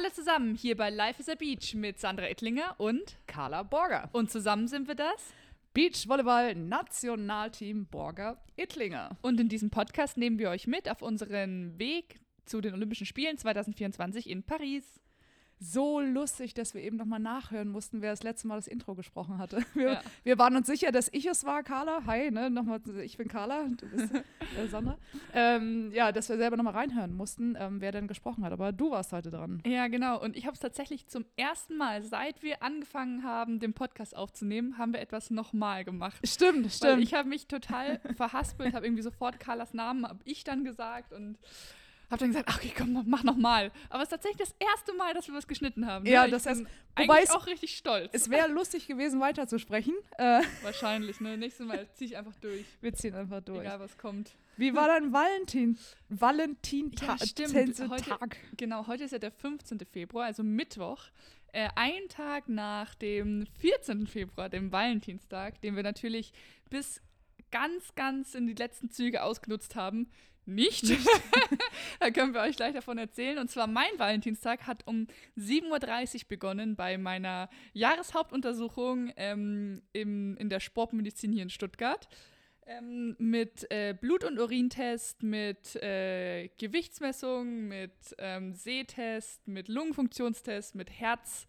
Alle zusammen hier bei Life is a Beach mit Sandra Ettlinger und Carla Borger. Und zusammen sind wir das Beachvolleyball Nationalteam Borger Ittlinger. Und in diesem Podcast nehmen wir euch mit auf unseren Weg zu den Olympischen Spielen 2024 in Paris so lustig, dass wir eben nochmal nachhören mussten, wer das letzte Mal das Intro gesprochen hatte. Wir, ja. wir waren uns sicher, dass ich es war, Carla. Hi, ne? Nochmal, ich bin Carla, du bist äh, Sandra. Ähm, ja, dass wir selber nochmal reinhören mussten, ähm, wer denn gesprochen hat. Aber du warst heute dran. Ja, genau. Und ich habe es tatsächlich zum ersten Mal, seit wir angefangen haben, den Podcast aufzunehmen, haben wir etwas nochmal gemacht. Stimmt, stimmt. Weil ich habe mich total verhaspelt, habe irgendwie sofort Carlas Namen, habe ich dann gesagt und habe dann gesagt, okay, komm, mach noch mal. Aber es ist tatsächlich das erste Mal, dass wir was geschnitten haben. Ne? Ja, das heißt, wobei es auch richtig stolz. Es wäre lustig gewesen, weiterzusprechen. Äh. Wahrscheinlich, ne? Nächstes Mal ziehe ich einfach durch. Wir ziehen einfach durch. Egal, was kommt. Wie war dein Valentin? Valentintag. Ja, stimmt. Heute, genau, heute ist ja der 15. Februar, also Mittwoch. Äh, ein Tag nach dem 14. Februar, dem Valentinstag, den wir natürlich bis ganz, ganz in die letzten Züge ausgenutzt haben nicht. da können wir euch gleich davon erzählen. Und zwar mein Valentinstag hat um 7.30 Uhr begonnen bei meiner Jahreshauptuntersuchung ähm, im, in der Sportmedizin hier in Stuttgart. Ähm, mit äh, Blut- und Urintest, mit äh, Gewichtsmessung, mit ähm, Sehtest, mit Lungenfunktionstest, mit Herz.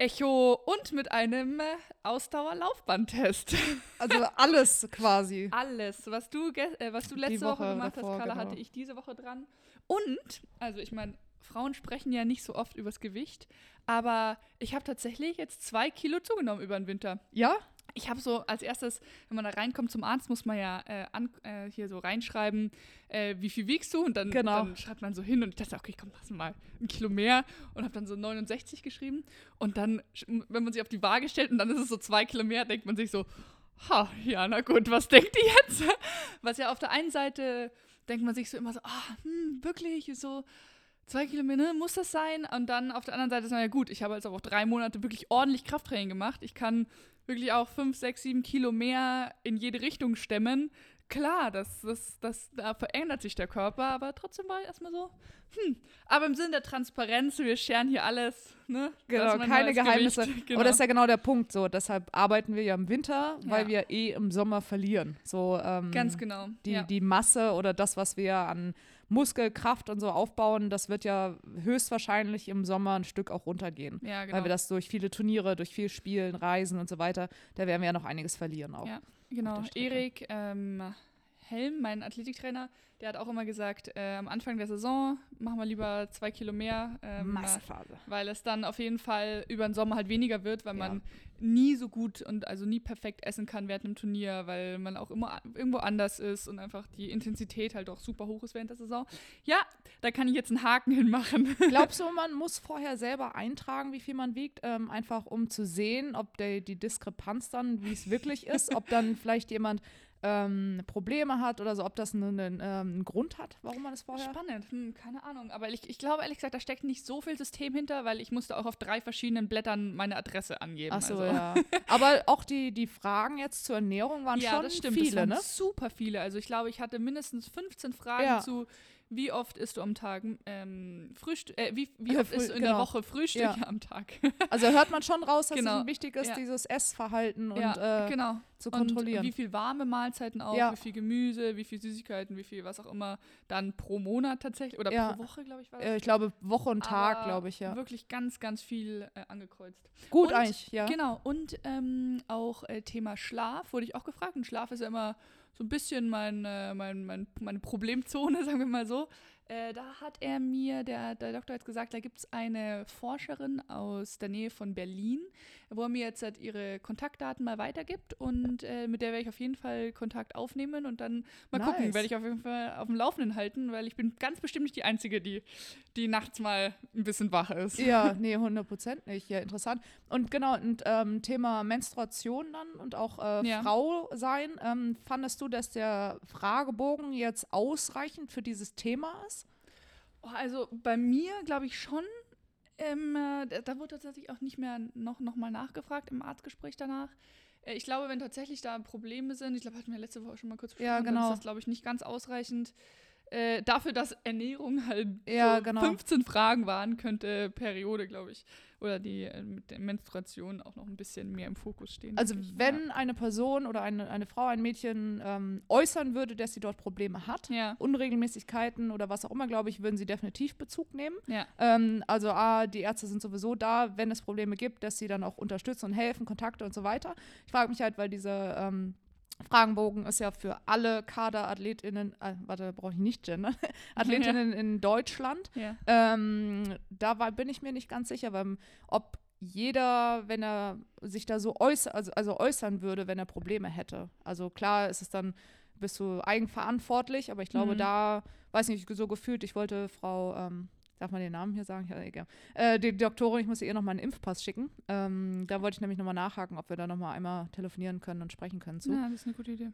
Echo und mit einem äh, Ausdauerlaufbahntest. Also alles quasi. Alles. Was du, äh, was du letzte Woche, Woche, gemacht davor, hast, Carla, genau. hatte ich diese Woche dran. Und, also ich meine, Frauen sprechen ja nicht so oft übers Gewicht, aber ich habe tatsächlich jetzt zwei Kilo zugenommen über den Winter. Ja? Ich habe so als erstes, wenn man da reinkommt zum Arzt, muss man ja äh, an, äh, hier so reinschreiben, äh, wie viel wiegst du? Und dann, genau. dann, schreibt man so hin und ich dachte, okay, komm, lass mal ein Kilo mehr und habe dann so 69 geschrieben. Und dann, wenn man sich auf die Waage stellt und dann ist es so zwei Kilo mehr, denkt man sich so, ha, ja, na gut, was denkt die jetzt? Was ja auf der einen Seite denkt man sich so immer so, ah, hm, wirklich, so zwei Kilometer, muss das sein? Und dann auf der anderen Seite ist man ja gut, ich habe jetzt auch drei Monate wirklich ordentlich Krafttraining gemacht. Ich kann wirklich auch fünf, sechs, sieben Kilo mehr in jede Richtung stemmen. Klar, das, das, das, da verändert sich der Körper, aber trotzdem war ich erstmal so, hm. Aber im Sinne der Transparenz, wir scheren hier alles, ne? Genau, keine Geheimnisse. Genau. Aber das ist ja genau der Punkt. So, deshalb arbeiten wir ja im Winter, weil ja. wir eh im Sommer verlieren. So, ähm, Ganz genau. Die, ja. die Masse oder das, was wir an Muskelkraft und so aufbauen, das wird ja höchstwahrscheinlich im Sommer ein Stück auch runtergehen. Ja, genau. Weil wir das durch viele Turniere, durch viel Spielen, Reisen und so weiter, da werden wir ja noch einiges verlieren auch. Ja, genau. Erik ähm, Helm, mein Athletiktrainer, der hat auch immer gesagt, äh, am Anfang der Saison machen wir lieber zwei Kilo mehr, ähm, weil es dann auf jeden Fall über den Sommer halt weniger wird, weil ja. man nie so gut und also nie perfekt essen kann während einem Turnier, weil man auch immer irgendwo anders ist und einfach die Intensität halt auch super hoch ist während der Saison. Ja, da kann ich jetzt einen Haken hinmachen. Glaubst du, man muss vorher selber eintragen, wie viel man wiegt, ähm, einfach um zu sehen, ob der, die Diskrepanz dann, wie es wirklich ist, ob dann vielleicht jemand ähm, Probleme hat oder so, ob das einen, einen, ähm, einen, Grund hat, warum man das vorher. Spannend, hm, keine Ahnung. Aber ich, ich glaube ehrlich gesagt, da steckt nicht so viel System hinter, weil ich musste auch auf drei verschiedenen Blättern meine Adresse angeben. Ach so, also. ja. Aber auch die, die Fragen jetzt zur Ernährung waren ja, schon das stimmt. viele, das waren ne? Super viele. Also ich glaube, ich hatte mindestens 15 Fragen ja. zu wie oft isst du am Tag ähm, Frühstück, äh, wie, wie oft isst du in genau. der Woche Frühstück ja. am Tag? also hört man schon raus, dass genau. es wichtig ist, ja. dieses Essverhalten und ja, äh, genau. zu kontrollieren. Und wie viel warme Mahlzeiten auch, wie viel Gemüse, wie viel Süßigkeiten, wie viel was auch immer, dann pro Monat tatsächlich oder pro Woche, glaube ich, war das. Äh, ich glaube, Woche und Tag, glaube ich, ja. Wirklich ganz, ganz viel äh, angekreuzt. Gut und, eigentlich, ja. Genau, und ähm, auch äh, Thema Schlaf wurde ich auch gefragt und Schlaf ist ja immer so ein bisschen mein, äh, mein, mein, meine Problemzone, sagen wir mal so. Äh, da hat er mir, der, der Doktor hat gesagt, da gibt es eine Forscherin aus der Nähe von Berlin, wo er mir jetzt halt ihre Kontaktdaten mal weitergibt und äh, mit der werde ich auf jeden Fall Kontakt aufnehmen und dann mal nice. gucken, werde ich auf jeden Fall auf dem Laufenden halten, weil ich bin ganz bestimmt nicht die Einzige, die, die nachts mal ein bisschen wach ist. Ja, nee, 100 Prozent nicht. Ja, interessant. Und genau, und ähm, Thema Menstruation dann und auch äh, ja. Frau sein. Ähm, fandest du, dass der Fragebogen jetzt ausreichend für dieses Thema ist? Oh, also bei mir glaube ich schon. Ähm, äh, da wurde tatsächlich auch nicht mehr noch, noch mal nachgefragt im Arztgespräch danach. Äh, ich glaube, wenn tatsächlich da Probleme sind, ich glaube, hatten wir letzte Woche schon mal kurz besprochen, ja, genau. ist das, glaube ich, nicht ganz ausreichend. äh, dafür, dass Ernährung halt ja, so genau. 15 Fragen waren, könnte Periode, glaube ich, oder die äh, mit der Menstruation auch noch ein bisschen mehr im Fokus stehen. Also wenn ja. eine Person oder eine, eine Frau, ein Mädchen ähm, äußern würde, dass sie dort Probleme hat, Ja, Unregelmäßigkeiten oder was auch immer, glaube ich, würden sie definitiv Bezug nehmen. ja. Ähm, also A, die Ärzte sind sowieso da, wenn es Probleme gibt, dass sie dann auch unterstützen und helfen, Kontakte und so weiter. Ich frage mich halt, weil diese ähm, Fragenbogen ist ja für alle KaderathletInnen, äh, warte, brauche ich nicht gendern, Athletinnen in Deutschland. ja. Ähm, da war, bin ich mir nicht ganz sicher, weil, ob jeder, wenn er sich da so äußern, also, also äußern würde, wenn er Probleme hätte. Also klar ist es dann, bist du eigenverantwortlich, aber ich glaube, Mhm. da, weiß nicht, so gefühlt, ich wollte Frau, ähm, darf man den Namen hier sagen? Ja, egal. Äh, die Doktorin, ich muss ihr nochmal einen Impfpass schicken. Ähm, da wollte ich nämlich nochmal nachhaken, ob wir da nochmal einmal telefonieren können und sprechen können zu. ja, das ist eine gute Idee.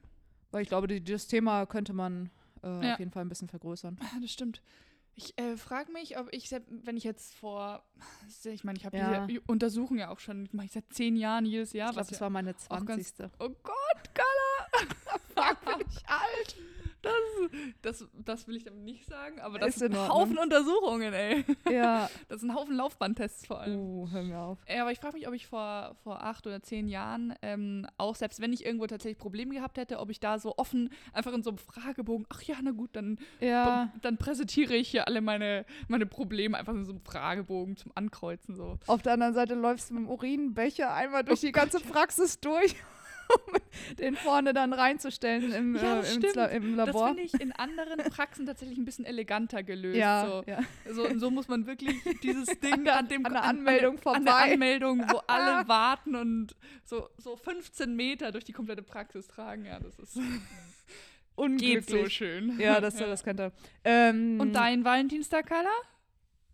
Weil ich glaube, die, das Thema könnte man äh, Ja. auf jeden Fall ein bisschen vergrößern. Ja, das stimmt. Ich äh, frage mich, ob ich, wenn ich jetzt vor, ich meine, ich habe Ja. diese Untersuchung ja auch schon, mache ich seit zehn Jahren jedes Jahr. ich glaube, das ja, war meine auch ganz- 20. oh Gott, Carla! Fuck, bin ich alt. Das, das, das will ich damit nicht sagen, aber das Ist sind in ein. Haufen Untersuchungen, ey. Ja. Das sind ein Haufen Laufbahntests vor allem. Uh, hör mir auf. Ja, aber ich frage mich, ob ich vor, vor acht oder zehn Jahren ähm, auch, selbst wenn ich irgendwo tatsächlich Probleme gehabt hätte, ob ich da so offen einfach in so einem Fragebogen, ach ja, na gut, dann, Ja, dann präsentiere ich hier alle meine, meine Probleme einfach in so einem Fragebogen zum Ankreuzen. So. auf der anderen Seite läufst du mit dem Urinbecher einmal durch die ganze Praxis durch, um den vorne dann reinzustellen im, Ja, äh, das im, im Das Labor. finde ich in anderen Praxen tatsächlich ein bisschen eleganter gelöst. ja, So. ja. So, so muss man wirklich dieses Ding an, dem an der an- Anmeldung an, der- An vorbei. der Anmeldung, wo alle warten und so, so 15 Meter durch die komplette Praxis tragen. Ja, das ist Unglücklich. geht so schön. Ja, das, das könnte. Ähm, Und dein Valentinstag, Carla?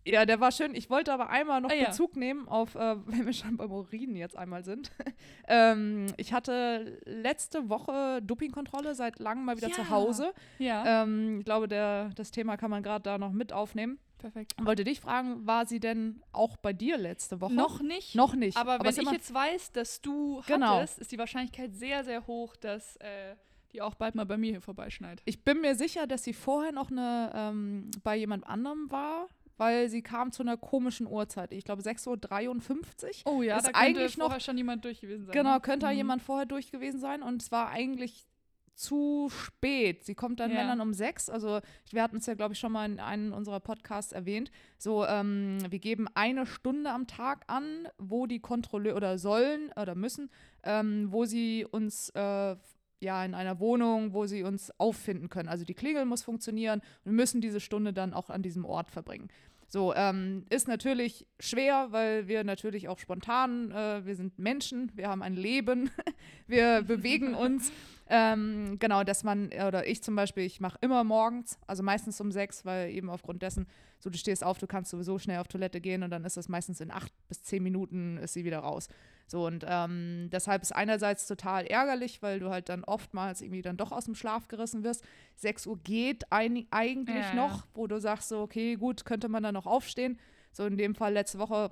Ja, der war schön. Ich wollte aber einmal noch Ah, ja. Bezug nehmen auf, äh, wenn wir schon beim Urin jetzt einmal sind. ähm, ich hatte letzte Woche Dopingkontrolle seit langem mal wieder Ja. zu Hause. Ja, Ähm, ich glaube, der, das Thema kann man gerade da noch mit aufnehmen. perfekt. Und wollte dich fragen, war sie denn auch bei dir letzte Woche? Noch nicht. Noch nicht. Aber wenn es ich jetzt weiß, dass du Genau. hattest, ist die Wahrscheinlichkeit sehr, sehr hoch, dass äh, die auch bald mal bei mir hier vorbeischneit. Ich bin mir sicher, dass sie vorher noch eine ähm, bei jemand anderem war, weil sie kam zu einer komischen Uhrzeit. Ich glaube 6.53 Uhr. Oh ja, Ist da könnte eigentlich noch- vorher schon jemand durch gewesen sein. Genau, ne? könnte da Mhm. jemand vorher durch gewesen sein und es war eigentlich zu spät. Sie kommt dann, Ja. dann um sechs. Also wir hatten es ja, glaube ich, schon mal in einem unserer Podcasts erwähnt. So, ähm, wir geben eine Stunde am Tag an, wo die Kontrolleure oder sollen oder müssen, ähm, wo sie uns äh, ja in einer Wohnung, wo sie uns auffinden können. Also die Klingel muss funktionieren und wir müssen diese Stunde dann auch an diesem Ort verbringen. So, ähm, ist natürlich schwer, weil wir natürlich auch spontan, äh, wir sind Menschen, wir haben ein Leben, wir bewegen uns. Ähm, genau, dass man, oder ich zum Beispiel, ich mache immer morgens, also meistens um sechs, weil eben aufgrund dessen, so du stehst auf, du kannst sowieso schnell auf Toilette gehen und dann ist das meistens in acht bis zehn Minuten ist sie wieder raus. So und ähm, deshalb ist einerseits total ärgerlich, weil du halt dann oftmals irgendwie dann doch aus dem Schlaf gerissen wirst. 6 Uhr geht ein, eigentlich Ja, noch, wo du sagst so, okay, gut, könnte man dann noch aufstehen. So in dem Fall letzte Woche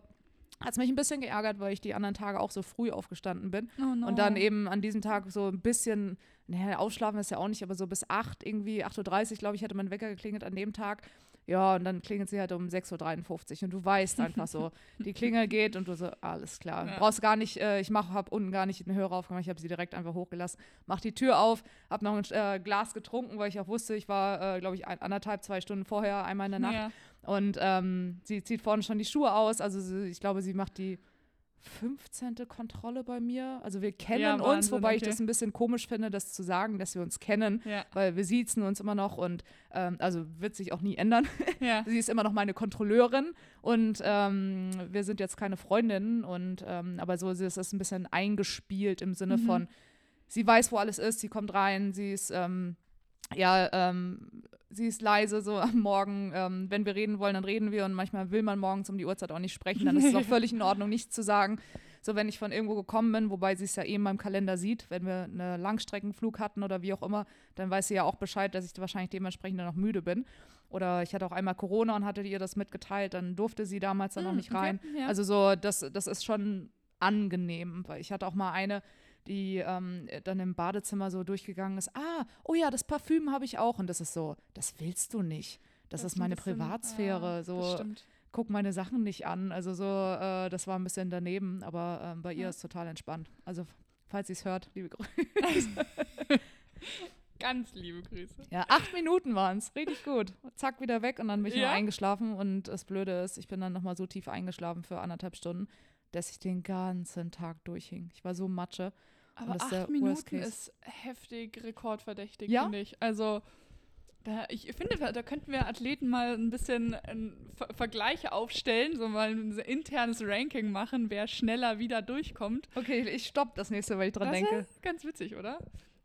hat es mich ein bisschen geärgert, weil ich die anderen Tage auch so früh aufgestanden bin. Oh no. Und dann eben an diesem Tag so ein bisschen, naja, ausschlafen ist ja auch nicht, aber so bis 8, irgendwie 8.30 Uhr, glaube ich, hätte mein Wecker geklingelt an dem Tag. Ja, und dann klingelt sie halt um 6.53 Uhr und du weißt einfach so, die Klingel geht und du so, alles klar. Ja. Brauchst gar nicht, äh, ich mach, hab unten gar nicht den Hörer aufgemacht, ich habe sie direkt einfach hochgelassen, mach die Tür auf, hab noch ein äh, Glas getrunken, weil ich auch wusste, ich war, äh, glaube ich, ein, anderthalb, zwei Stunden vorher einmal in der Nacht. Ja. Und ähm, sie zieht vorne schon die Schuhe aus. Also sie, ich glaube, sie macht die 15. Kontrolle bei mir. Also wir kennen Ja, uns, Wahnsinn, wobei ich okay. das ein bisschen komisch finde, das zu sagen, dass wir uns kennen, Ja. weil wir siezen uns immer noch und ähm, also wird sich auch nie ändern. ja. sie ist immer noch meine Kontrolleurin und ähm, wir sind jetzt keine Freundinnen und ähm, aber so sie ist das ein bisschen eingespielt im Sinne Mhm. von, sie weiß, wo alles ist, sie kommt rein, sie ist ähm, ja, ähm, sie ist leise so am Morgen. Ähm, wenn wir reden wollen, dann reden wir und manchmal will man morgens um die Uhrzeit auch nicht sprechen, dann ist es auch völlig in Ordnung, nichts zu sagen. So, wenn ich von irgendwo gekommen bin, wobei sie es ja eben in meinem Kalender sieht, wenn wir einen Langstreckenflug hatten oder wie auch immer, dann weiß sie ja auch Bescheid, dass ich wahrscheinlich dementsprechend dann noch müde bin. Oder ich hatte auch einmal Corona und hatte ihr das mitgeteilt, dann durfte sie damals dann noch Mm, nicht okay, rein. ja. Also so, das, das ist schon angenehm, weil ich hatte auch mal eine, die ähm, dann im Badezimmer so durchgegangen ist, ah, oh ja, das Parfüm habe ich auch. Und das ist so, das willst du nicht. Das, das ist meine bisschen, Privatsphäre. Ja, so, guck meine Sachen nicht an. Also so, äh, das war ein bisschen daneben, aber äh, bei ihr ja. ist total entspannt. Also, falls sie es hört, liebe Grüße. Ganz liebe Grüße. Ja, acht Minuten waren es. Richtig gut. Zack, wieder weg und dann bin ich ja? eingeschlafen. Und das Blöde ist, ich bin dann nochmal so tief eingeschlafen für anderthalb Stunden, dass ich den ganzen Tag durchhing. Ich war so Matsche. Aber acht Minuten ist heftig rekordverdächtig, ja? finde ich. Also, da, ich finde, da könnten wir Athleten mal ein bisschen ein Ver Vergleiche aufstellen, so mal ein internes Ranking machen, wer schneller wieder durchkommt. Okay, ich stopp das nächste, weil ich dran das denke. Ist ganz witzig, oder?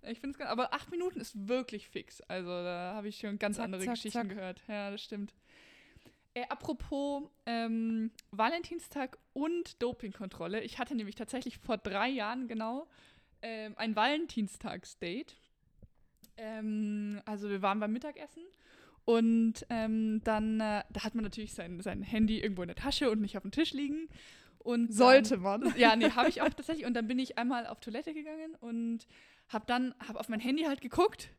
Ich finde es aber acht Minuten ist wirklich fix. Also da habe ich schon ganz zack, andere zack, Geschichten zack. gehört. Ja, das stimmt. Äh, apropos ähm, Valentinstag und Dopingkontrolle. Ich hatte nämlich tatsächlich vor drei Jahren genau ähm, ein Valentinstagsdate. Ähm, also wir waren beim Mittagessen und ähm, dann äh, da hat man natürlich sein, sein Handy irgendwo in der Tasche und nicht auf dem Tisch liegen. Und Sollte dann, man. Ja, nee, habe ich auch tatsächlich. Und dann bin ich einmal auf Toilette gegangen und habe dann hab auf mein Handy halt geguckt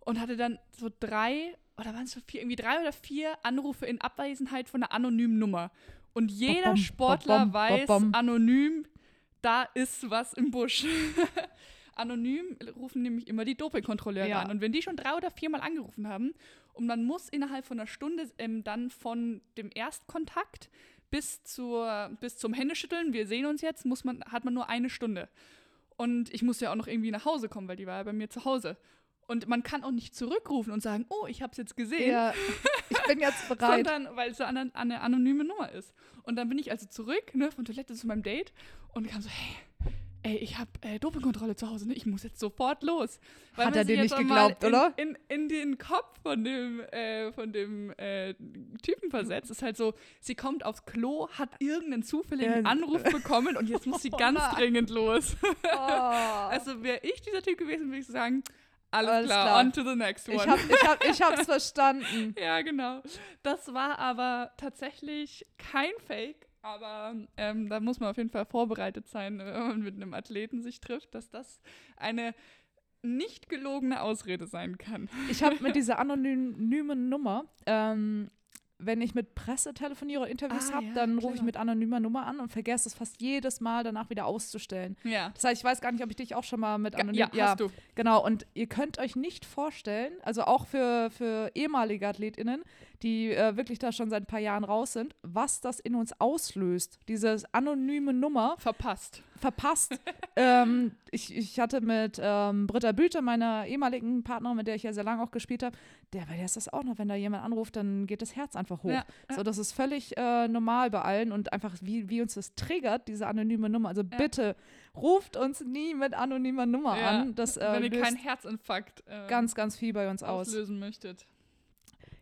und hatte dann so drei oder waren es so vier, irgendwie drei oder vier Anrufe in Abwesenheit von einer anonymen Nummer. Und jeder bom, Sportler bom, bom, weiß, anonym, da ist was im Busch. anonym rufen nämlich immer die Dopingkontrolleure ja. an. Und wenn die schon drei oder viermal angerufen haben und man muss innerhalb von einer Stunde ähm, dann von dem Erstkontakt bis, zur, bis zum Händeschütteln, wir sehen uns jetzt, muss man, hat man nur eine Stunde. Und ich musste ja auch noch irgendwie nach Hause kommen, weil die war ja bei mir zu Hause. Und man kann auch nicht zurückrufen und sagen, oh, ich habe es jetzt gesehen. Ja, ich bin jetzt bereit. Sondern, weil es so eine, eine, anonyme Nummer ist. Und dann bin ich also zurück, ne, von Toilette zu meinem Date und kam so, hey, ey, ich habe äh, Dopingkontrolle zu Hause, ne? ich muss jetzt sofort los. Weil Hat er dir nicht geglaubt, in, oder? In, in, den Kopf von dem, äh, von dem äh, Typen versetzt. Ist halt so, sie kommt aufs Klo, hat irgendeinen zufälligen Anruf bekommen und jetzt muss sie ganz dringend los. Oh. also wäre ich dieser Typ gewesen, würde ich sagen, alles, Alles klar, klar, on to the next one. Ich, hab, ich, hab, ich hab's verstanden. ja, genau. Das war aber tatsächlich kein Fake, aber ähm, da muss man auf jeden Fall vorbereitet sein, wenn man mit einem Athleten sich trifft, dass das eine nicht gelogene Ausrede sein kann. Ich habe mit dieser anonymen Nummer ähm, wenn ich mit Presse telefoniere oder Interviews ah, habe, ja, dann rufe ich mit anonymer Nummer an und vergesse es fast jedes Mal danach wieder auszustellen. Ja. Das heißt, ich weiß gar nicht, ob ich dich auch schon mal mit anonym. Ja, ja, hast du. Genau, und ihr könnt euch nicht vorstellen, also auch für, für ehemalige AthletInnen, die äh, wirklich da schon seit ein paar Jahren raus sind, was das in uns auslöst. Diese anonyme Nummer. Verpasst. Verpasst. ähm, ich, ich hatte mit ähm, Britta Büte, meiner ehemaligen Partnerin, mit der ich ja sehr lange auch gespielt habe, der, bei der ist das auch noch, wenn da jemand anruft, dann geht das Herz einfach hoch. Ja, ja. So, das ist völlig äh, normal bei allen und einfach, wie, wie uns das triggert, diese anonyme Nummer. Also ja. bitte ruft uns nie mit anonymer Nummer an. Das, äh, wenn ihr keinen Herzinfarkt äh, ganz, ganz viel bei uns auslösen aus. möchtet.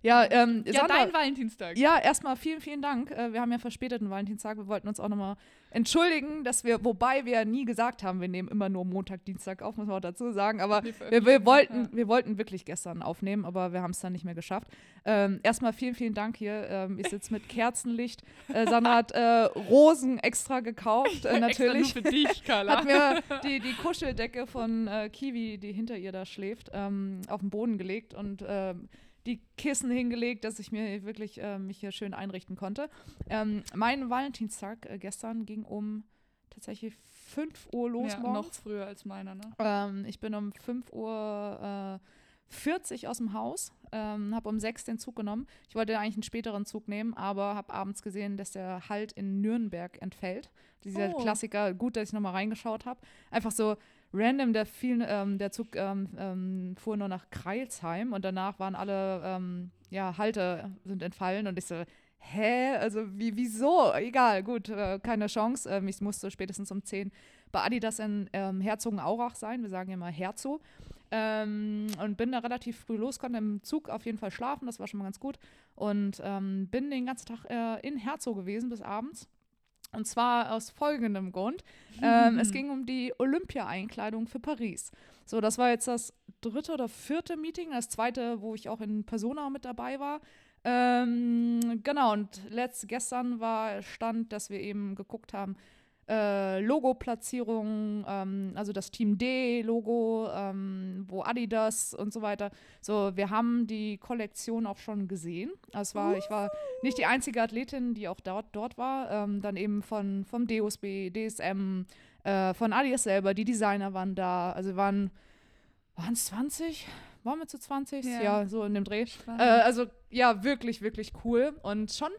Ja, ähm, ja Sandra, dein Valentinstag. Ja, erstmal vielen, vielen Dank. Äh, wir haben ja verspäteten Valentinstag. Wir wollten uns auch nochmal entschuldigen, dass wir, wobei wir nie gesagt haben, wir nehmen immer nur Montag, Dienstag auf, muss man auch dazu sagen. Aber wir, wir, wollten, wir wollten wirklich gestern aufnehmen, aber wir haben es dann nicht mehr geschafft. Ähm, erstmal vielen, vielen Dank hier. Ähm, ich sitze mit Kerzenlicht. Äh, Sandra hat äh, Rosen extra gekauft, äh, natürlich. extra nur für dich, Carla. hat mir die, die Kuscheldecke von äh, Kiwi, die hinter ihr da schläft, ähm, auf den Boden gelegt und ähm, die Kissen hingelegt, dass ich mir wirklich äh, mich hier schön einrichten konnte. Ähm, mein Valentinstag äh, gestern ging um tatsächlich 5 Uhr los ja, morgens. noch früher als meiner, ne? Ähm, ich bin um 5 Uhr äh, 40 aus dem Haus, ähm, habe um 6 den Zug genommen. Ich wollte eigentlich einen späteren Zug nehmen, aber habe abends gesehen, dass der Halt in Nürnberg entfällt. Dieser oh. Klassiker, gut, dass ich nochmal reingeschaut habe. Einfach so, random, der, viel, ähm, der Zug ähm, ähm, fuhr nur nach Kreilsheim und danach waren alle ähm, ja, Halte sind entfallen und ich so, hä? Also wie, wieso? Egal, gut, äh, keine Chance. Ähm, ich musste spätestens um 10 bei Adidas in ähm, Herzogenaurach sein. Wir sagen mal Herzo. Ähm, und bin da relativ früh los, konnte im Zug auf jeden Fall schlafen, das war schon mal ganz gut. Und ähm, bin den ganzen Tag äh, in Herzo gewesen bis abends. Und zwar aus folgendem Grund. Ähm, es ging um die Olympia-Einkleidung für Paris. So, das war jetzt das dritte oder vierte Meeting, das zweite, wo ich auch in Persona mit dabei war. Ähm, genau, und letzt, gestern war Stand, dass wir eben geguckt haben, äh, Logo-Platzierungen, ähm, also das Team D-Logo, ähm, wo Adidas und so weiter. So, wir haben die Kollektion auch schon gesehen. Also war, ich war nicht die einzige Athletin, die auch dort, dort war. Ähm, dann eben von vom DOSB, DSM, äh, von Adidas selber, die Designer waren da. Also waren waren es 20? Waren wir zu 20? Ja, ja so in dem Dreh. Äh, also ja, wirklich, wirklich cool. Und schon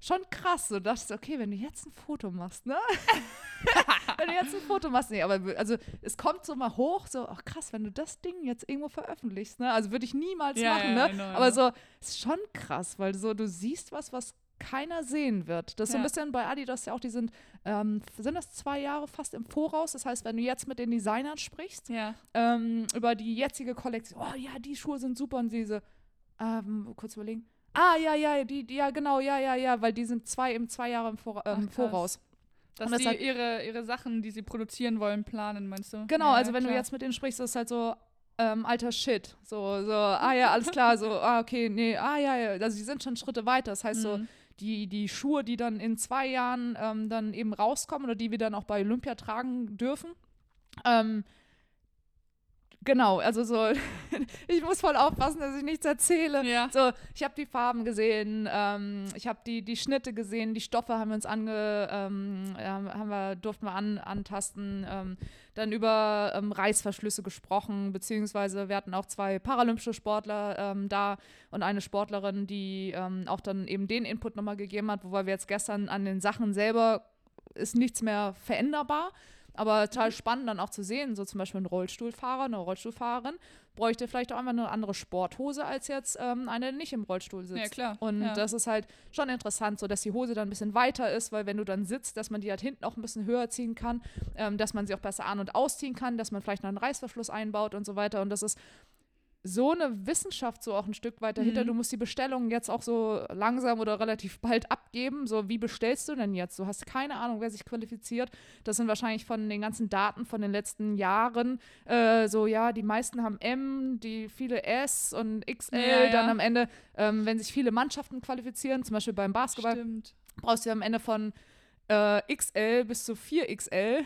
schon krass. So dachte okay, wenn du jetzt ein Foto machst, ne? wenn du jetzt ein Foto machst, nee, aber also es kommt so mal hoch, so, ach krass, wenn du das Ding jetzt irgendwo veröffentlichst, ne? Also würde ich niemals ja, machen, ja, ne? Know, aber so, ist schon krass, weil so du siehst was, was keiner sehen wird. Das ist ja. so ein bisschen bei Adidas ja auch, die sind, ähm, sind das zwei Jahre fast im Voraus. Das heißt, wenn du jetzt mit den Designern sprichst, ja. ähm, über die jetzige Kollektion, oh ja, die Schuhe sind super und diese, ähm, kurz überlegen, Ah, ja, ja, die, die, ja, genau, ja, ja, ja, weil die sind zwei im zwei Jahre im Vor ähm, Ach, Voraus. Dass das die halt, ihre, ihre Sachen, die sie produzieren wollen, planen, meinst du? Genau, ja, also wenn klar. du jetzt mit denen sprichst, ist halt so, ähm, alter Shit. So, so, ah ja, alles klar, so, ah, okay, nee, ah ja, ja. Also die sind schon Schritte weiter. Das heißt mhm. so, die, die Schuhe, die dann in zwei Jahren ähm, dann eben rauskommen oder die wir dann auch bei Olympia tragen dürfen, ähm, Genau, also so, ich muss voll aufpassen, dass ich nichts erzähle. Ja. So, ich habe die Farben gesehen, ähm, ich habe die, die Schnitte gesehen, die Stoffe haben wir uns ange, ähm, haben wir, durften wir an, antasten, ähm, dann über ähm, Reißverschlüsse gesprochen, beziehungsweise wir hatten auch zwei paralympische Sportler ähm, da und eine Sportlerin, die ähm, auch dann eben den Input nochmal gegeben hat, wobei wir jetzt gestern an den Sachen selber ist nichts mehr veränderbar. Aber total mhm. spannend dann auch zu sehen, so zum Beispiel ein Rollstuhlfahrer, eine Rollstuhlfahrerin bräuchte vielleicht auch einfach eine andere Sporthose als jetzt ähm, eine, die nicht im Rollstuhl sitzt. Ja, klar. Und ja. das ist halt schon interessant, so dass die Hose dann ein bisschen weiter ist, weil wenn du dann sitzt, dass man die halt hinten auch ein bisschen höher ziehen kann, ähm, dass man sie auch besser an- und ausziehen kann, dass man vielleicht noch einen Reißverschluss einbaut und so weiter. Und das ist so eine Wissenschaft so auch ein Stück weiter mhm. Du musst die Bestellungen jetzt auch so langsam oder relativ bald abgeben. So, wie bestellst du denn jetzt? Du hast keine Ahnung, wer sich qualifiziert. Das sind wahrscheinlich von den ganzen Daten von den letzten Jahren. Äh, so, ja, die meisten haben M, die viele S und XL. Ja, ja. Dann am Ende, ähm, wenn sich viele Mannschaften qualifizieren, zum Beispiel beim Basketball, Stimmt. brauchst du am Ende von äh, XL bis zu 4XL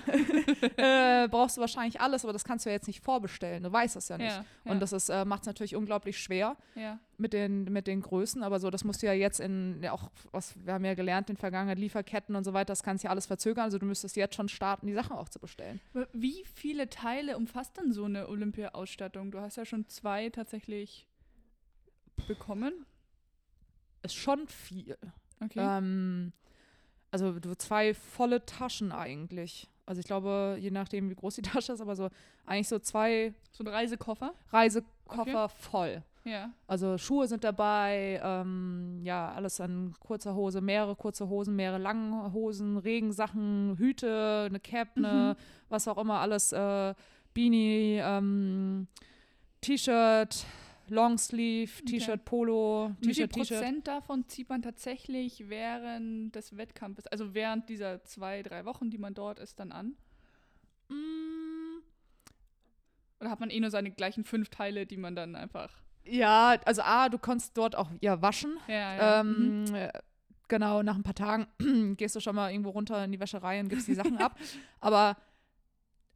äh, brauchst du wahrscheinlich alles, aber das kannst du ja jetzt nicht vorbestellen. Du weißt das ja nicht. Ja, ja. Und das äh, macht es natürlich unglaublich schwer ja. mit, den, mit den Größen. Aber so, das musst du ja jetzt in, ja auch, was wir haben ja gelernt in Vergangenheit, Lieferketten und so weiter, das kannst du ja alles verzögern. Also du müsstest jetzt schon starten, die Sachen auch zu bestellen. Wie viele Teile umfasst dann so eine Olympia-Ausstattung? Du hast ja schon zwei tatsächlich bekommen. Ist schon viel. Okay. Ähm, also zwei volle Taschen eigentlich. Also ich glaube, je nachdem, wie groß die Tasche ist, aber so eigentlich so zwei. So ein Reisekoffer? Reisekoffer okay. voll. Ja. Also Schuhe sind dabei, ähm, ja, alles an kurzer Hose, mehrere kurze Hosen, mehrere lange Hosen, Regensachen, Hüte, eine Cap, eine, mhm. was auch immer, alles, äh, Beanie, ähm, T-Shirt, Longsleeve, T-Shirt, okay. Polo, T-Shirt, Wie viel Prozent davon zieht man tatsächlich während des Wettkampfes, also während dieser zwei, drei Wochen, die man dort ist, dann an? Mm. Oder hat man eh nur seine gleichen fünf Teile, die man dann einfach. Ja, also A, du kannst dort auch ja waschen. Ja, ja. Ähm, mhm. Genau, nach ein paar Tagen gehst du schon mal irgendwo runter in die Wäscherei und gibst die Sachen ab. Aber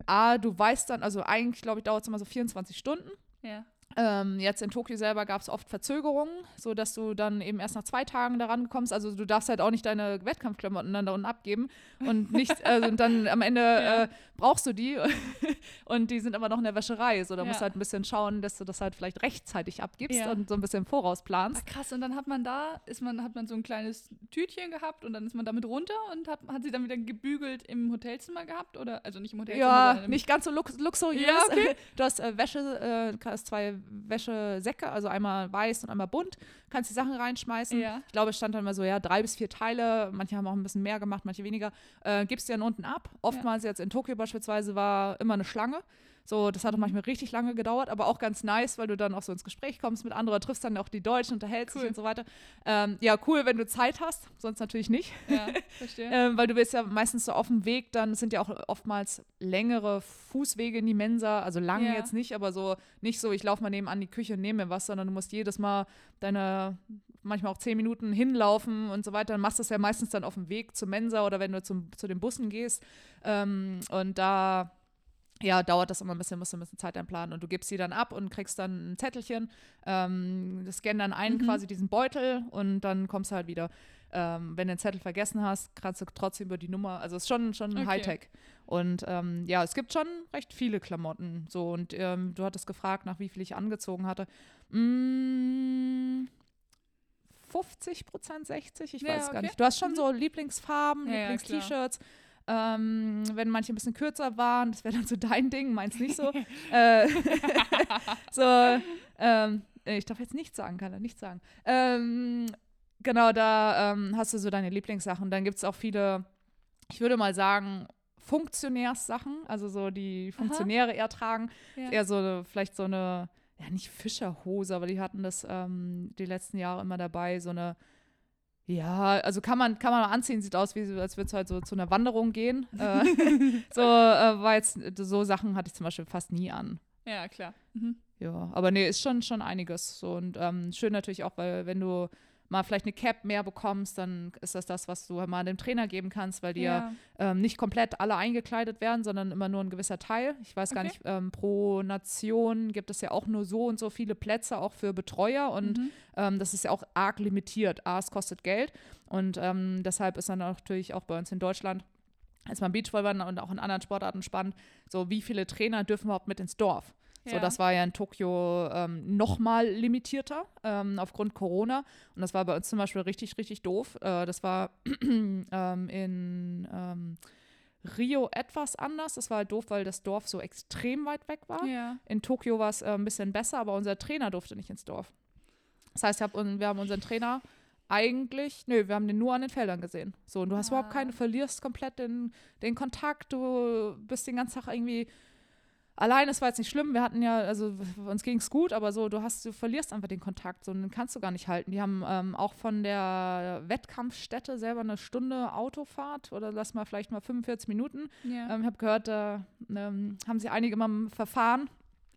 A, du weißt dann, also eigentlich, glaube ich, dauert es immer so 24 Stunden. Ja. Ähm, jetzt in Tokio selber gab es oft Verzögerungen, sodass du dann eben erst nach zwei Tagen daran kommst. Also du darfst halt auch nicht deine Wettkampfklamotten dann da unten abgeben und nicht, also dann am Ende ja. äh, brauchst du die und die sind aber noch in der Wäscherei. So, da ja. musst du halt ein bisschen schauen, dass du das halt vielleicht rechtzeitig abgibst ja. und so ein bisschen vorausplanst. Ach, krass, und dann hat man da, ist man, hat man so ein kleines Tütchen gehabt und dann ist man damit runter und hat, hat sie dann wieder gebügelt im Hotelzimmer gehabt? Oder also nicht im Hotelzimmer. Ja, nicht ganz so lux luxuriös. Ja, okay. Du hast äh, Wäsche, äh, hast zwei Wäschesäcke, also einmal weiß und einmal bunt. Kannst die Sachen reinschmeißen. Ja. Ich glaube, es stand dann mal so, ja, drei bis vier Teile. Manche haben auch ein bisschen mehr gemacht, manche weniger. Äh, gibst du dann unten ab. Oftmals ja. jetzt in Tokio beispielsweise war immer eine Schlange. So, das hat auch manchmal richtig lange gedauert, aber auch ganz nice, weil du dann auch so ins Gespräch kommst mit anderen, triffst dann auch die Deutschen, unterhältst cool. dich und so weiter. Ähm, ja, cool, wenn du Zeit hast, sonst natürlich nicht. Ja, verstehe. ähm, weil du bist ja meistens so auf dem Weg, dann sind ja auch oftmals längere Fußwege in die Mensa, also lange ja. jetzt nicht, aber so nicht so, ich laufe mal nebenan die Küche und nehme mir was, sondern du musst jedes Mal deine manchmal auch zehn Minuten hinlaufen und so weiter. Dann machst du es ja meistens dann auf dem Weg zur Mensa oder wenn du zum, zu den Bussen gehst. Ähm, und da ja, dauert das immer ein bisschen, musst du ein bisschen Zeit einplanen und du gibst sie dann ab und kriegst dann ein Zettelchen, ähm, scannen dann ein, mhm. quasi diesen Beutel und dann kommst du halt wieder. Ähm, wenn du den Zettel vergessen hast, kannst du trotzdem über die Nummer, also es ist schon, schon okay. Hightech. Und ähm, ja, es gibt schon recht viele Klamotten. So, und ähm, du hattest gefragt, nach wie viel ich angezogen hatte. Mm, 50 Prozent, 60, ich ja, weiß okay. gar nicht. Du hast schon mhm. so Lieblingsfarben, ja, Lieblings-T-Shirts. Ja, ähm, wenn manche ein bisschen kürzer waren, das wäre dann so dein Ding, meins nicht so. äh, so, ähm, ich darf jetzt nichts sagen, kann er nicht sagen. Ähm, genau, da ähm, hast du so deine Lieblingssachen. Dann gibt es auch viele, ich würde mal sagen, Funktionärssachen, also so die Funktionäre Aha. eher tragen. Ja. Eher so vielleicht so eine, ja nicht Fischerhose, aber die hatten das ähm, die letzten Jahre immer dabei, so eine ja, also kann man, kann man mal anziehen, sieht aus, wie als würde es halt so zu einer Wanderung gehen. äh, so, äh, war jetzt, so Sachen hatte ich zum Beispiel fast nie an. Ja, klar. Mhm. Ja, aber nee, ist schon, schon einiges. So, und ähm, schön natürlich auch, weil wenn du mal vielleicht eine Cap mehr bekommst, dann ist das das, was du mal dem Trainer geben kannst, weil die ja, ja ähm, nicht komplett alle eingekleidet werden, sondern immer nur ein gewisser Teil. Ich weiß okay. gar nicht, ähm, pro Nation gibt es ja auch nur so und so viele Plätze auch für Betreuer und mhm. ähm, das ist ja auch arg limitiert. A, es kostet Geld und ähm, deshalb ist dann natürlich auch bei uns in Deutschland als man Beachvolleyball und auch in anderen Sportarten spannend, so wie viele Trainer dürfen überhaupt mit ins Dorf? Ja. So, das war ja in Tokio ähm, noch mal limitierter ähm, aufgrund Corona. Und das war bei uns zum Beispiel richtig, richtig doof. Äh, das war ähm, in ähm, Rio etwas anders. Das war halt doof, weil das Dorf so extrem weit weg war. Ja. In Tokio war es äh, ein bisschen besser, aber unser Trainer durfte nicht ins Dorf. Das heißt, hab, wir haben unseren Trainer eigentlich, nö, wir haben den nur an den Feldern gesehen. So, und du hast ah. überhaupt keine, verlierst komplett den, den Kontakt, du bist den ganzen Tag irgendwie allein, es war jetzt nicht schlimm, wir hatten ja, also uns ging es gut, aber so, du hast, du verlierst einfach den Kontakt, so, den kannst du gar nicht halten. Die haben ähm, auch von der Wettkampfstätte selber eine Stunde Autofahrt oder lass mal vielleicht mal 45 Minuten. Ja. Ähm, ich habe gehört, da ähm, haben sie einige mal Verfahren.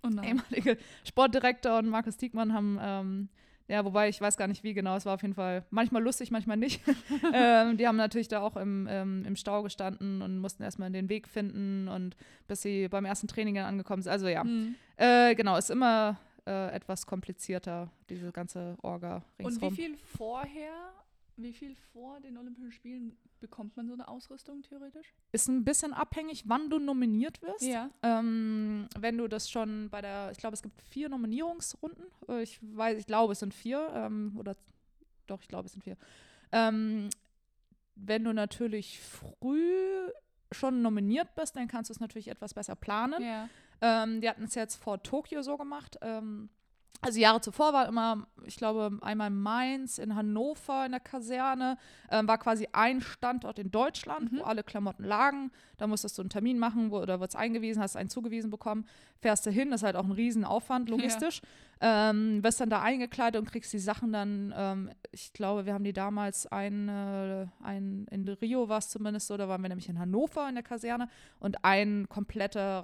Oh ehemalige Sportdirektor und Markus Diekmann haben ähm, ja, wobei ich weiß gar nicht, wie genau. Es war auf jeden Fall manchmal lustig, manchmal nicht. ähm, die haben natürlich da auch im, ähm, im Stau gestanden und mussten erstmal den Weg finden und bis sie beim ersten Training angekommen sind. Also ja, mhm. äh, genau, ist immer äh, etwas komplizierter, diese ganze Orga ringsrum. Und wie viel vorher, wie viel vor den Olympischen Spielen bekommt man so eine Ausrüstung theoretisch? Ist ein bisschen abhängig, wann du nominiert wirst. Ja. Ähm, wenn du das schon bei der, ich glaube, es gibt vier Nominierungsrunden. Äh, ich weiß, ich glaube, es sind vier. Ähm, oder doch, ich glaube, es sind vier. Ähm, wenn du natürlich früh schon nominiert bist, dann kannst du es natürlich etwas besser planen. Ja. Ähm, die hatten es jetzt vor Tokio so gemacht. Also Jahre zuvor war immer, ich glaube, einmal Mainz, in Hannover in der Kaserne, ähm, war quasi ein Standort in Deutschland, mhm. wo alle Klamotten lagen. Da musstest du einen Termin machen, wo, oder wird es eingewiesen, hast einen zugewiesen bekommen, fährst du hin, das ist halt auch ein Riesenaufwand logistisch. Ja. Ähm, wirst dann da eingekleidet und kriegst die Sachen dann, ähm, ich glaube, wir haben die damals ein, äh, ein in Rio war es zumindest so, da waren wir nämlich in Hannover in der Kaserne und eine komplette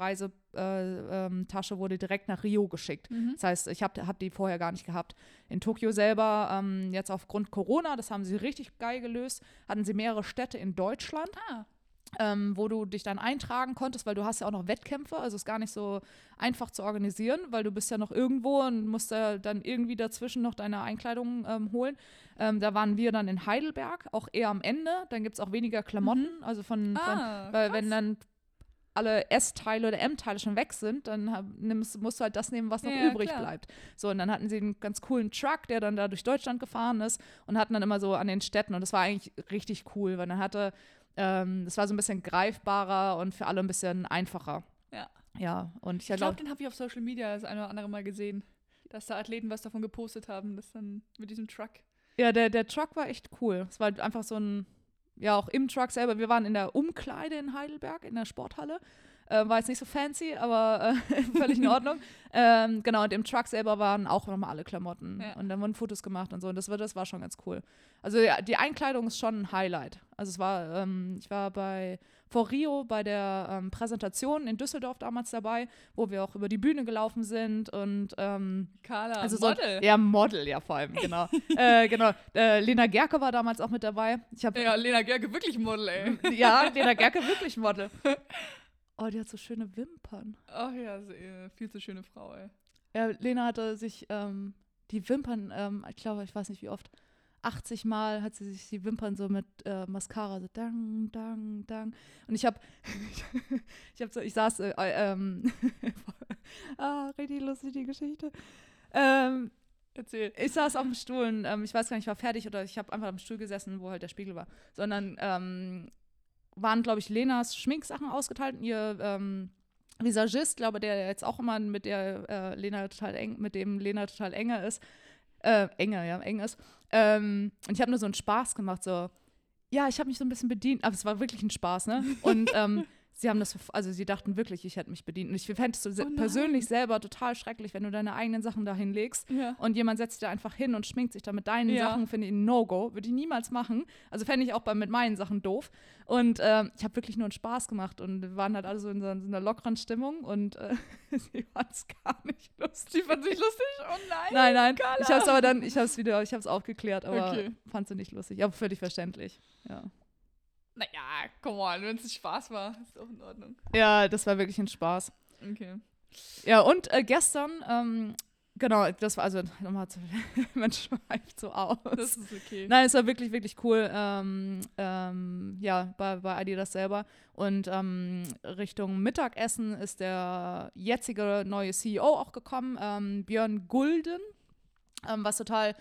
Äh, ähm, wurde direkt nach Rio geschickt. Mhm. Das heißt, ich habe hab die vorher gar nicht gehabt. In Tokio selber, ähm, jetzt aufgrund Corona, das haben sie richtig geil gelöst, hatten sie mehrere Städte in Deutschland. Ah. Ähm, wo du dich dann eintragen konntest, weil du hast ja auch noch Wettkämpfe, also ist gar nicht so einfach zu organisieren, weil du bist ja noch irgendwo und musst da dann irgendwie dazwischen noch deine Einkleidung ähm, holen. Ähm, da waren wir dann in Heidelberg, auch eher am Ende. Dann gibt es auch weniger Klamotten, mhm. also von, ah, von weil wenn dann alle S-Teile oder M-Teile schon weg sind, dann nimmst, musst du halt das nehmen, was noch ja, übrig klar. bleibt. So, und dann hatten sie einen ganz coolen Truck, der dann da durch Deutschland gefahren ist und hatten dann immer so an den Städten und das war eigentlich richtig cool, weil dann hatte, ähm, das war so ein bisschen greifbarer und für alle ein bisschen einfacher. Ja. Ja, und ich, ich glaube, den habe ich auf Social Media das eine oder andere Mal gesehen, dass da Athleten was davon gepostet haben, das dann mit diesem Truck. Ja, der, der Truck war echt cool. Es war einfach so ein ja auch im Truck selber. Wir waren in der Umkleide in Heidelberg, in der Sporthalle. Äh, war jetzt nicht so fancy, aber äh, völlig in Ordnung. ähm, genau, und im Truck selber waren auch nochmal alle Klamotten. Ja. Und dann wurden Fotos gemacht und so. Und das war, das war schon ganz cool. Also ja, die Einkleidung ist schon ein Highlight. Also es war, ähm, ich war bei vor Rio bei der ähm, Präsentation in Düsseldorf damals dabei, wo wir auch über die Bühne gelaufen sind und ähm, Carla, also Model. So, ja, Model, ja vor allem, genau. äh, genau. Äh, Lena Gerke war damals auch mit dabei. Ich hab, ja, Lena Gerke wirklich Model, ey. ja, Lena Gerke wirklich Model. Oh, die hat so schöne Wimpern. Ach ja, äh, viel zu schöne Frau, ey. Ja, Lena hatte sich ähm, die Wimpern, ähm, ich glaube, ich weiß nicht wie oft, 80 Mal hat sie sich die Wimpern so mit äh, Mascara so dang, dang, dang. Und ich habe, ich habe so, ich saß, äh, ähm, ah, richtig lustig die Geschichte. Ähm, Erzähl. Ich saß auf dem Stuhl und ähm, ich weiß gar nicht, ich war fertig oder ich habe einfach am Stuhl gesessen, wo halt der Spiegel war. Sondern ähm, waren, glaube ich, Lenas Schminksachen ausgeteilt. Ihr ähm, Visagist, glaube der jetzt auch immer mit der äh, Lena total eng, mit dem Lena total enger ist, äh, enger, ja, eng ist. Ähm, und ich habe nur so einen Spaß gemacht, so, ja, ich habe mich so ein bisschen bedient, aber es war wirklich ein Spaß, ne? Und ähm, sie haben das, also sie dachten wirklich, ich hätte mich bedient. Und ich fände es so oh persönlich selber total schrecklich, wenn du deine eigenen Sachen da hinlegst ja. und jemand setzt dir einfach hin und schminkt sich da mit deinen ja. Sachen, finde ich ein No-Go. Würde ich niemals machen. Also fände ich auch bei, mit meinen Sachen doof. Und ähm, ich habe wirklich nur einen Spaß gemacht und wir waren halt alle so in so, in so einer lockeren Stimmung und äh, sie fand es gar nicht lustig. Sie fand sich lustig? Oh nein. Nein, nein. Carla. Ich habe es aber dann, ich habe es wieder, ich habe es aufgeklärt, aber okay. fand sie nicht lustig. Aber völlig verständlich. Ja. Naja, come on, wenn es ein Spaß war, ist auch in Ordnung. Ja, das war wirklich ein Spaß. Okay. Ja, und äh, gestern, ähm, genau, das war also nochmal zu, man schweift so aus. Das ist okay. Nein, es war wirklich, wirklich cool. Ähm, ähm, ja, bei, bei Adidas selber. Und ähm, Richtung Mittagessen ist der jetzige neue CEO auch gekommen, ähm, Björn Gulden, ähm, was total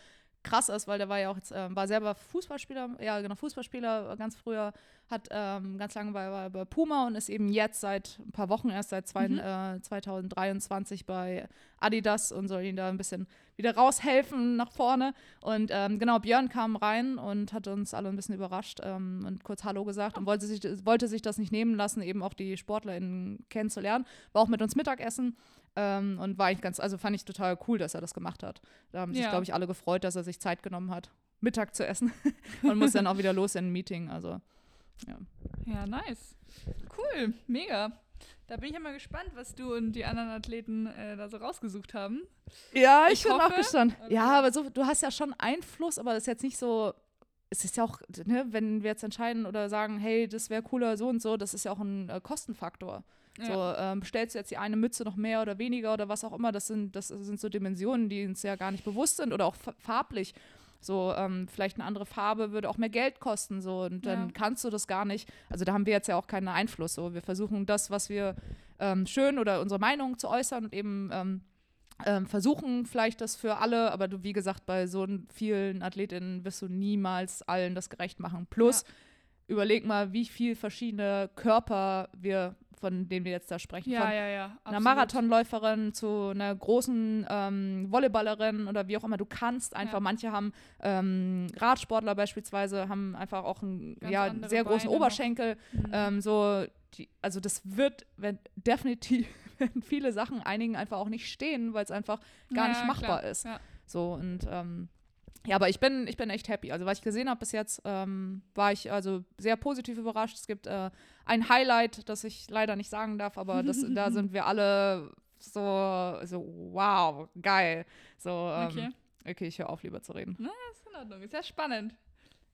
krass ist, weil der war ja auch jetzt, äh, war selber Fußballspieler, ja genau, Fußballspieler äh, ganz früher, hat ähm, ganz lange bei, bei, Puma und ist eben jetzt seit ein paar Wochen erst seit zwei, mhm. äh, 2023 bei Adidas und soll ihn da ein bisschen wieder raushelfen nach vorne. Und ähm, genau, Björn kam rein und hat uns alle ein bisschen überrascht ähm, und kurz Hallo gesagt und wollte sich, wollte sich das nicht nehmen lassen, eben auch die SportlerInnen kennenzulernen. War auch mit uns Mittagessen ähm, und war eigentlich ganz, also fand ich total cool, dass er das gemacht hat. Da haben sich, ja. glaube ich, alle gefreut, dass er sich Zeit genommen hat, Mittag zu essen und muss dann auch wieder los in ein Meeting. Also, ja. Ja, nice. Cool, mega. Da bin ich ja mal gespannt, was du und die anderen Athleten äh, da so rausgesucht haben. Ja, ich, ich bin hoffe, auch gespannt. Ja, aber so, du hast ja schon Einfluss, aber das ist jetzt nicht so. Es ist ja auch, ne, wenn wir jetzt entscheiden oder sagen, hey, das wäre cooler so und so, das ist ja auch ein äh, Kostenfaktor. Ja. So, ähm, bestellst du jetzt die eine Mütze noch mehr oder weniger oder was auch immer, das sind, das sind so Dimensionen, die uns ja gar nicht bewusst sind oder auch farblich. So, ähm, vielleicht eine andere Farbe würde auch mehr Geld kosten, so, und dann ja. kannst du das gar nicht. Also da haben wir jetzt ja auch keinen Einfluss. So, wir versuchen das, was wir ähm, schön oder unsere Meinung zu äußern und eben ähm, ähm, versuchen vielleicht das für alle, aber du, wie gesagt, bei so vielen Athletinnen wirst du niemals allen das gerecht machen. Plus, ja. überleg mal, wie viele verschiedene Körper wir von denen wir jetzt da sprechen. Ja, von ja, ja. Absolut. Einer Marathonläuferin zu einer großen ähm, Volleyballerin oder wie auch immer. Du kannst einfach, ja. manche haben ähm, Radsportler beispielsweise, haben einfach auch einen ja, sehr großen Beine Oberschenkel. Mhm. Ähm, so, die, also das wird wenn, definitiv werden viele Sachen einigen einfach auch nicht stehen, weil es einfach gar ja, nicht machbar klar. ist. So und ähm, ja, aber ich bin, ich bin echt happy. Also, was ich gesehen habe bis jetzt, ähm, war ich also sehr positiv überrascht. Es gibt äh, ein Highlight, das ich leider nicht sagen darf, aber das, da sind wir alle so, so wow, geil. So, ähm, okay. okay, ich höre auf, lieber zu reden. Na, ist in Ordnung. Ist ja spannend.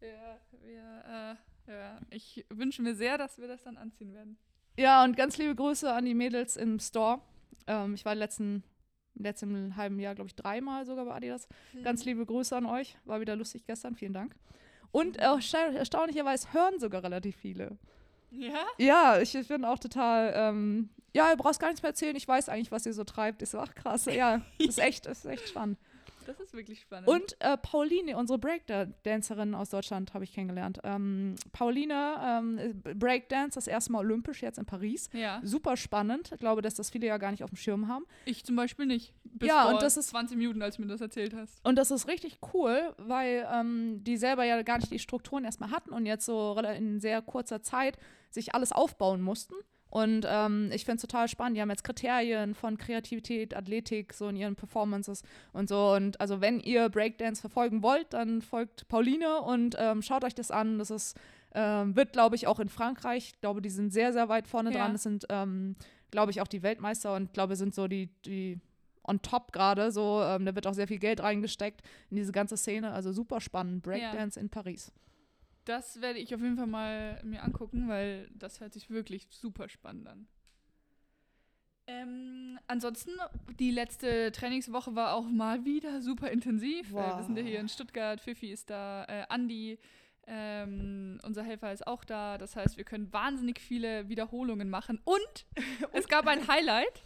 Wir, wir, äh, ja, ich wünsche mir sehr, dass wir das dann anziehen werden. Ja, und ganz liebe Grüße an die Mädels im Store. Ähm, ich war letzten im letzten halben Jahr, glaube ich, dreimal sogar bei Adidas. Mhm. Ganz liebe Grüße an euch. War wieder lustig gestern. Vielen Dank. Und äh, erstaunlicherweise hören sogar relativ viele. Ja? Ja, ich bin auch total, ähm, ja, du brauchst gar nichts mehr erzählen. Ich weiß eigentlich, was ihr so treibt. Ich so, ach krass, ja, ist echt, ist echt spannend. Das ist wirklich spannend. Und äh, Pauline, unsere Breakdancerin aus Deutschland, habe ich kennengelernt. Ähm, Pauline, ähm, Breakdance, das erste Mal olympisch jetzt in Paris. Ja. Super spannend. Ich glaube, dass das viele ja gar nicht auf dem Schirm haben. Ich zum Beispiel nicht. Bis ja, und das ist 20 Minuten, als du mir das erzählt hast. Und das ist richtig cool, weil ähm, die selber ja gar nicht die Strukturen erstmal hatten und jetzt so in sehr kurzer Zeit sich alles aufbauen mussten Und ähm, ich finde es total spannend. Die haben jetzt Kriterien von Kreativität, Athletik, so in ihren Performances und so. Und also wenn ihr Breakdance verfolgen wollt, dann folgt Pauline und ähm, schaut euch das an. Das ist, ähm, wird, glaube ich, auch in Frankreich. Ich glaube, die sind sehr, sehr weit vorne ja. dran. Das sind, ähm, glaube ich, auch die Weltmeister und glaube, sind so die, die on top gerade. So, ähm, da wird auch sehr viel Geld reingesteckt in diese ganze Szene. Also super spannend. Breakdance ja. in Paris. Das werde ich auf jeden Fall mal mir angucken, weil das hört sich wirklich super spannend an. Ähm, ansonsten, die letzte Trainingswoche war auch mal wieder super intensiv. Wow. Äh, wir sind ja hier in Stuttgart, Fifi ist da, äh, Andi, ähm, unser Helfer ist auch da. Das heißt, wir können wahnsinnig viele Wiederholungen machen. Und es gab ein Highlight.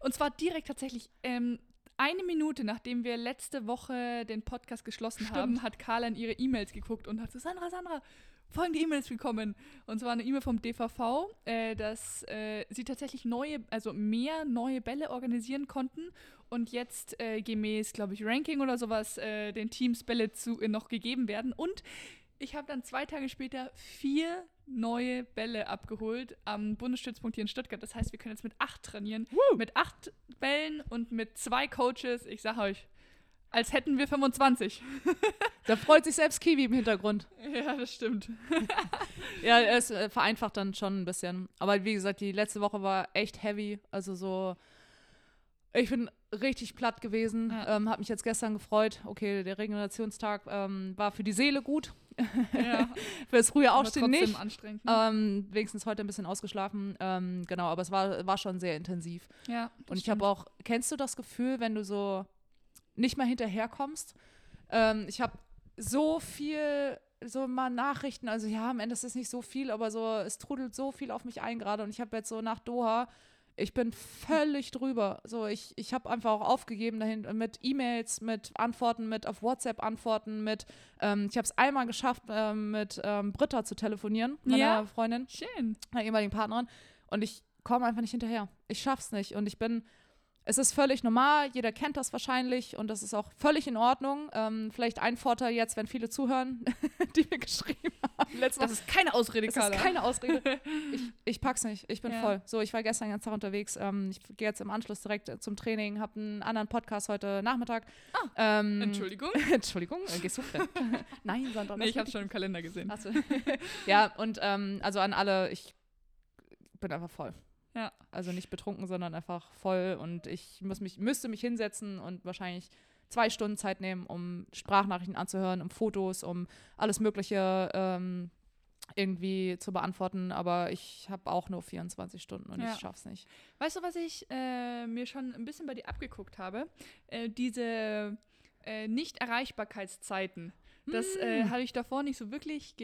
Und zwar direkt tatsächlich ähm, eine Minute, nachdem wir letzte Woche den Podcast geschlossen Stimmt. haben, hat Carla in ihre E-Mails geguckt und hat so, Sandra, Sandra, folgende E-Mails gekommen. Und zwar eine E-Mail vom DVV, äh, dass äh, sie tatsächlich neue, also mehr neue Bälle organisieren konnten und jetzt äh, gemäß, glaube ich, Ranking oder sowas äh, den Teams Bälle zu, äh, noch gegeben werden. Und ich habe dann zwei Tage später vier neue Bälle abgeholt am Bundesstützpunkt hier in Stuttgart. Das heißt, wir können jetzt mit acht trainieren. Woo! Mit acht Bällen und mit zwei Coaches. Ich sage euch, als hätten wir 25. da freut sich selbst Kiwi im Hintergrund. Ja, das stimmt. ja, es äh, vereinfacht dann schon ein bisschen. Aber wie gesagt, die letzte Woche war echt heavy. Also so, ich bin richtig platt gewesen. Ja. Ähm, hab mich jetzt gestern gefreut. Okay, der Regenerationstag ähm, war für die Seele gut. Ja. für das frühe Aufstehen nicht. Anstrengend, ne? ähm, wenigstens heute ein bisschen ausgeschlafen. Ähm, genau, aber es war, war schon sehr intensiv. Ja. Und ich habe auch, kennst du das Gefühl, wenn du so nicht mal hinterherkommst? Ähm, ich habe so viel so mal Nachrichten, also ja, am Ende ist es nicht so viel, aber so, es trudelt so viel auf mich ein gerade und ich habe jetzt so nach Doha ich bin völlig drüber. So, ich, ich habe einfach auch aufgegeben dahin mit E-Mails, mit Antworten, mit auf WhatsApp Antworten, mit ähm, ich habe es einmal geschafft, ähm, mit ähm, Britta zu telefonieren, meiner ja? Freundin. Schön. Meiner ehemaligen Partnerin. Und ich komme einfach nicht hinterher. Ich schaff's nicht. Und ich bin es ist völlig normal, jeder kennt das wahrscheinlich und das ist auch völlig in Ordnung. Ähm, vielleicht ein Vorteil jetzt, wenn viele zuhören, die mir geschrieben haben. Letztes das ist keine Ausrede, Das ist keine Ausrede. ich, ich pack's nicht, ich bin ja. voll. So, ich war gestern den ganzen Tag unterwegs. Ähm, ich gehe jetzt im Anschluss direkt zum Training, habe einen anderen Podcast heute Nachmittag. Ah, ähm, Entschuldigung. Entschuldigung, äh, gehst du fremd? Nein, Sandra. Nee, ich habe schon im Kalender gesehen. Achso. ja, und ähm, also an alle, ich bin einfach voll. Ja. Also nicht betrunken, sondern einfach voll. Und ich muss mich, müsste mich hinsetzen und wahrscheinlich zwei Stunden Zeit nehmen, um Sprachnachrichten anzuhören, um Fotos, um alles Mögliche ähm, irgendwie zu beantworten. Aber ich habe auch nur 24 Stunden und ja. ich schaff's nicht. Weißt du, was ich äh, mir schon ein bisschen bei dir abgeguckt habe? Äh, diese äh, Nicht-Erreichbarkeitszeiten. Das äh, hm. hatte ich davor nicht so wirklich,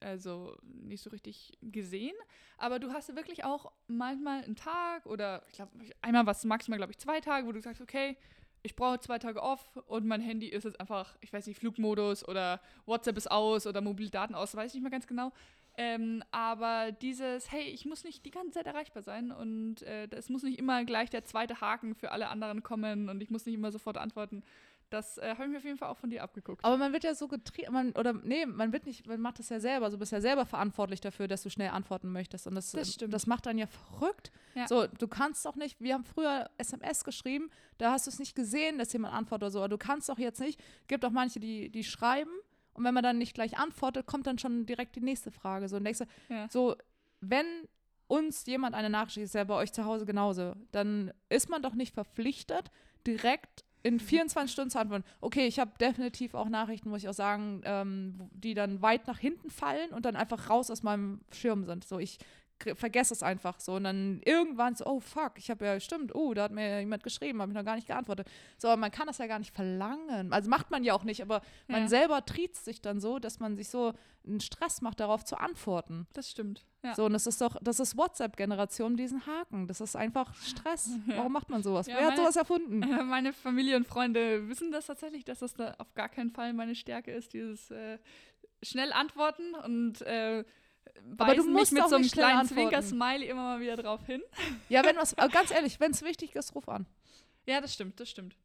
also nicht so richtig gesehen. Aber du hast wirklich auch manchmal einen Tag oder ich glaube einmal was maximal, glaube ich, zwei Tage, wo du sagst, okay, ich brauche zwei Tage off und mein Handy ist jetzt einfach, ich weiß nicht, Flugmodus oder WhatsApp ist aus oder Mobildaten aus, weiß ich nicht mehr ganz genau. Ähm, aber dieses, hey, ich muss nicht die ganze Zeit erreichbar sein und äh, es muss nicht immer gleich der zweite Haken für alle anderen kommen und ich muss nicht immer sofort antworten. Das äh, habe ich mir auf jeden Fall auch von dir abgeguckt. Aber man wird ja so getrieben, oder nee, man wird nicht, man macht das ja selber. Also du bist ja selber verantwortlich dafür, dass du schnell antworten möchtest. Und das, das, stimmt. das macht dann ja verrückt. Ja. So, du kannst doch nicht, wir haben früher SMS geschrieben, da hast du es nicht gesehen, dass jemand antwortet oder so. Aber du kannst doch jetzt nicht, gibt auch manche, die, die schreiben und wenn man dann nicht gleich antwortet, kommt dann schon direkt die nächste Frage. So, nächste, ja. so wenn uns jemand eine Nachricht ist ja bei euch zu Hause genauso, dann ist man doch nicht verpflichtet, direkt in 24 Stunden zu antworten. Okay, ich habe definitiv auch Nachrichten, muss ich auch sagen, ähm, die dann weit nach hinten fallen und dann einfach raus aus meinem Schirm sind. So, ich vergesse es einfach so. Und dann irgendwann so, oh fuck, ich habe ja, stimmt, oh, da hat mir jemand geschrieben, habe ich noch gar nicht geantwortet. So, aber man kann das ja gar nicht verlangen. Also macht man ja auch nicht, aber ja. man selber triezt sich dann so, dass man sich so einen Stress macht, darauf zu antworten. Das stimmt. Ja. So, und das ist doch, das ist WhatsApp-Generation, diesen Haken. Das ist einfach Stress. Ja. Warum macht man sowas? Wer meine, hat sowas erfunden? Meine Familie und Freunde wissen das tatsächlich, dass das da auf gar keinen Fall meine Stärke ist, dieses äh, schnell antworten und äh, aber du musst mit so einem kleinen Zwinker-Smiley immer mal wieder drauf hin. Ja, wenn was, ganz ehrlich, wenn es wichtig ist, ruf an. Ja, das stimmt, das stimmt.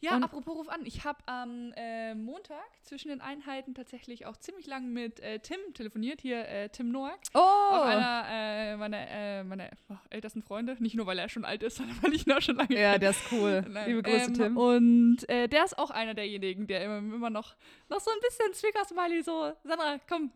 Ja, und apropos Ruf an. Ich habe am äh, Montag zwischen den Einheiten tatsächlich auch ziemlich lang mit äh, Tim telefoniert. Hier äh, Tim Noack. Oh! Auch einer äh, meiner, äh, meiner oh, ältesten Freunde. Nicht nur, weil er schon alt ist, sondern weil ich ihn auch schon lange Ja, der ist cool. Nein. Liebe Grüße, ähm, Tim. Und äh, der ist auch einer derjenigen, der immer, immer noch, noch so ein bisschen Zwicker-Smiley so, Sandra, komm,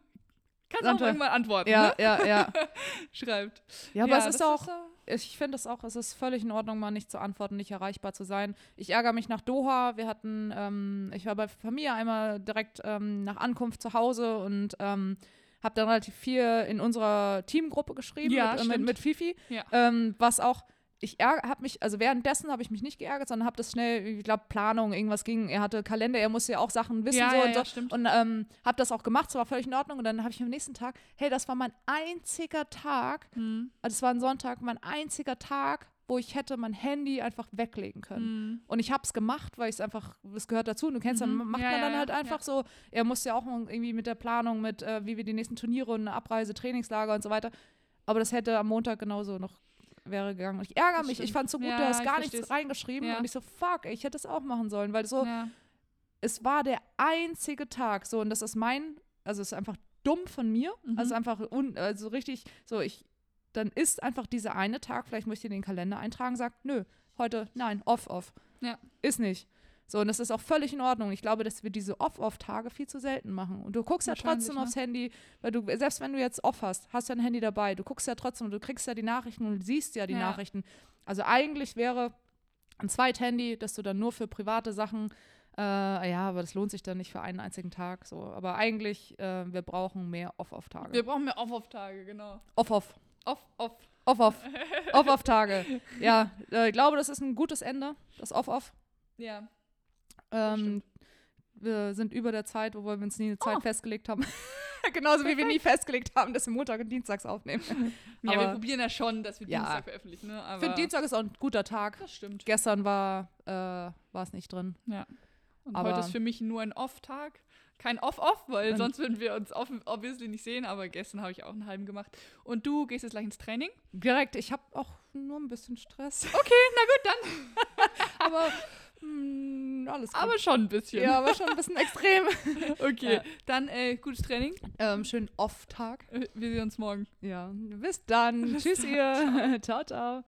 Kannst Sandra. auch irgendwann antworten. Ja, ne? ja, ja. Schreibt. Ja, aber ja, es ist auch, ist, ich finde es auch, es ist völlig in Ordnung, mal nicht zu antworten, nicht erreichbar zu sein. Ich ärgere mich nach Doha. Wir hatten, ähm, ich war bei Familie einmal direkt ähm, nach Ankunft zu Hause und ähm, habe dann relativ viel in unserer Teamgruppe geschrieben ja, mit, äh, mit, mit, Fifi, ja. Ähm, was auch ich habe mich, also währenddessen habe ich mich nicht geärgert, sondern habe das schnell, ich glaube, Planung, irgendwas ging. Er hatte Kalender, er musste ja auch Sachen wissen ja, so ja, und so. Ja, stimmt. Und ähm, habe das auch gemacht, es war völlig in Ordnung. Und dann habe ich am nächsten Tag, hey, das war mein einziger Tag, mhm. also es war ein Sonntag, mein einziger Tag, wo ich hätte mein Handy einfach weglegen können. Mhm. Und ich habe es gemacht, weil es einfach, es gehört dazu. Und du kennst, mhm. dann macht man dann halt einfach so. Er musste ja auch irgendwie mit der Planung, mit äh, wie wir die nächsten Turniere und Abreise, Trainingslager und so weiter. Aber das hätte am Montag genauso noch wäre gegangen. Und ich ärgere mich, ich fand es so gut, ja, du hast gar nichts reingeschrieben ja. und ich so, fuck, ich hätte es auch machen sollen, weil so, ja. es war der einzige Tag, so, und das ist mein, also es ist einfach dumm von mir, mhm. also einfach, un, also richtig, so, ich, dann ist einfach dieser eine Tag, vielleicht möchte ich in den Kalender eintragen, sagt, nö, heute, nein, off, off. Ja. Ist nicht. So, und das ist auch völlig in Ordnung. Ich glaube, dass wir diese Off-Off-Tage viel zu selten machen. Und du guckst ja trotzdem ne? aufs Handy, weil du, selbst wenn du jetzt Off hast, hast du ein Handy dabei, du guckst ja trotzdem und du kriegst ja die Nachrichten und siehst ja die ja. Nachrichten. Also eigentlich wäre ein Zweit-Handy, dass du dann nur für private Sachen, äh, ja, aber das lohnt sich dann nicht für einen einzigen Tag. So. Aber eigentlich, äh, wir brauchen mehr Off-Off-Tage. Wir brauchen mehr Off-Off-Tage, genau. Off-Off. Off-Off. Off-Off. Off-Off-Tage. ja, äh, ich glaube, das ist ein gutes Ende, das Off-Off. Ja. Ähm, wir sind über der Zeit, wo wir uns nie eine Zeit oh. festgelegt haben. Genauso wie wir nie festgelegt haben, dass wir Montag und Dienstags aufnehmen. ja, Aber, wir probieren ja schon, dass wir ja, Dienstag veröffentlichen. Ne? Aber für Dienstag ist auch ein guter Tag. Das stimmt. Gestern war äh, es nicht drin. Ja. Und Aber heute ist für mich nur ein Off-Tag. Kein Off-Off, weil sonst würden wir uns obviously nicht sehen. Aber gestern habe ich auch einen halben gemacht. Und du gehst jetzt gleich ins Training? Direkt. Ich habe auch nur ein bisschen Stress. Okay, na gut, dann. Aber hm, alles gut. Aber schon ein bisschen. Ja, aber schon ein bisschen extrem. okay, ja. dann äh, gutes Training. Ähm, schönen Off-Tag. Äh, wir sehen uns morgen. Ja, bis dann. Bis Tschüss, dann. ihr. ciao, ciao.